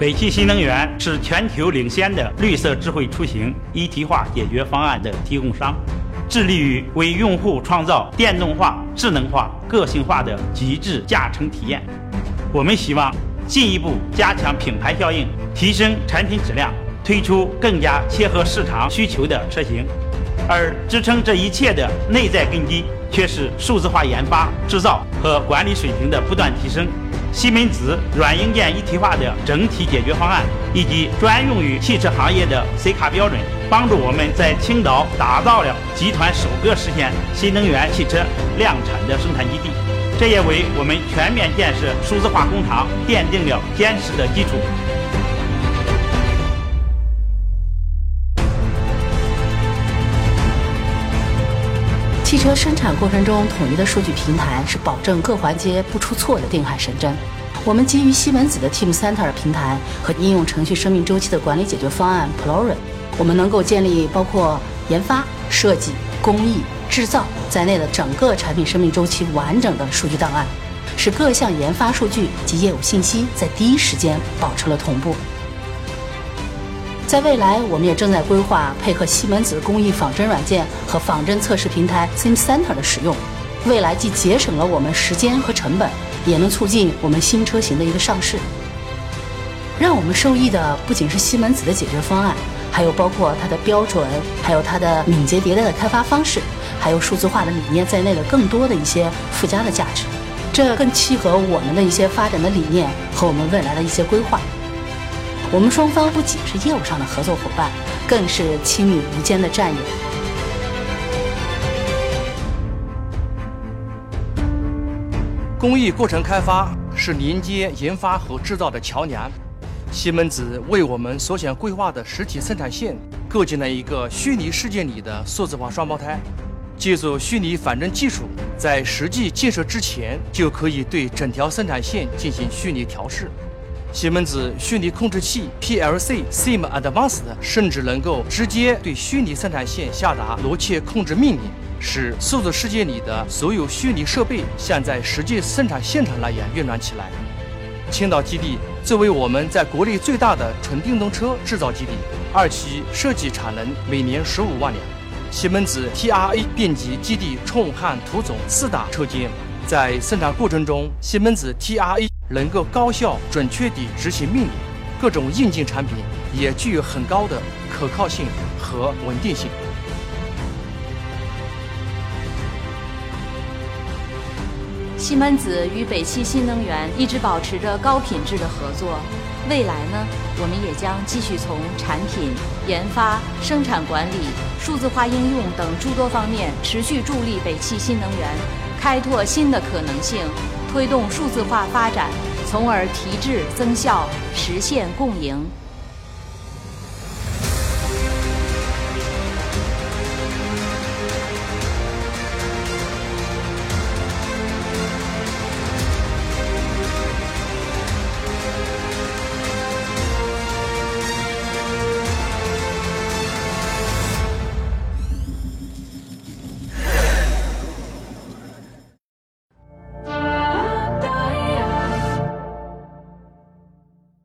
北汽新能源是全球领先的绿色智慧出行一体化解决方案的提供商，致力于为用户创造电动化、智能化、个性化的极致驾乘体验。我们希望进一步加强品牌效应，提升产品质量，推出更加切合市场需求的车型。而支撑这一切的内在根基，却是数字化研发、制造和管理水平的不断提升。西门子软硬件一体化的整体解决方案，以及专用于汽车行业的 C 卡标准，帮助我们在青岛打造了集团首个实现新能源汽车量产的生产基地，这也为我们全面建设数字化工厂奠定了坚实的基础。汽车生产过程中统一的数据平台是保证各环节不出错的定海神针。我们基于西门子的 Teamcenter 平台和应用程序生命周期的管理解决方案 Plorin，我们能够建立包括研发、设计、工艺、制造在内的整个产品生命周期完整的数据档案，使各项研发数据及业务信息在第一时间保持了同步。在未来，我们也正在规划配合西门子工艺仿真软件和仿真测试平台 SimCenter 的使用。未来既节省了我们时间和成本，也能促进我们新车型的一个上市。让我们受益的不仅是西门子的解决方案，还有包括它的标准，还有它的敏捷迭代的开发方式，还有数字化的理念在内的更多的一些附加的价值。这更契合我们的一些发展的理念和我们未来的一些规划。我们双方不仅是业务上的合作伙伴，更是亲密无间的战友。工艺过程开发是连接研发和制造的桥梁。西门子为我们所想规划的实体生产线构建了一个虚拟世界里的数字化双胞胎，借助虚拟仿真技术，在实际建设之前就可以对整条生产线进行虚拟调试。西门子虚拟控制器 PLC Sim Advanced 甚至能够直接对虚拟生产线下达逻辑控制命令，使数字世界里的所有虚拟设备像在实际生产现场那样运转起来。青岛基地作为我们在国内最大的纯电动车制造基地，二期设计产能每年十五万辆。西门子 TRA 电机基地冲焊涂总四大车间，在生产过程中，西门子 TRA。能够高效准确地执行命令，各种硬件产品也具有很高的可靠性和稳定性。西门子与北汽新能源一直保持着高品质的合作，未来呢，我们也将继续从产品研发、生产管理、数字化应用等诸多方面持续助力北汽新能源，开拓新的可能性。推动数字化发展，从而提质增效，实现共赢。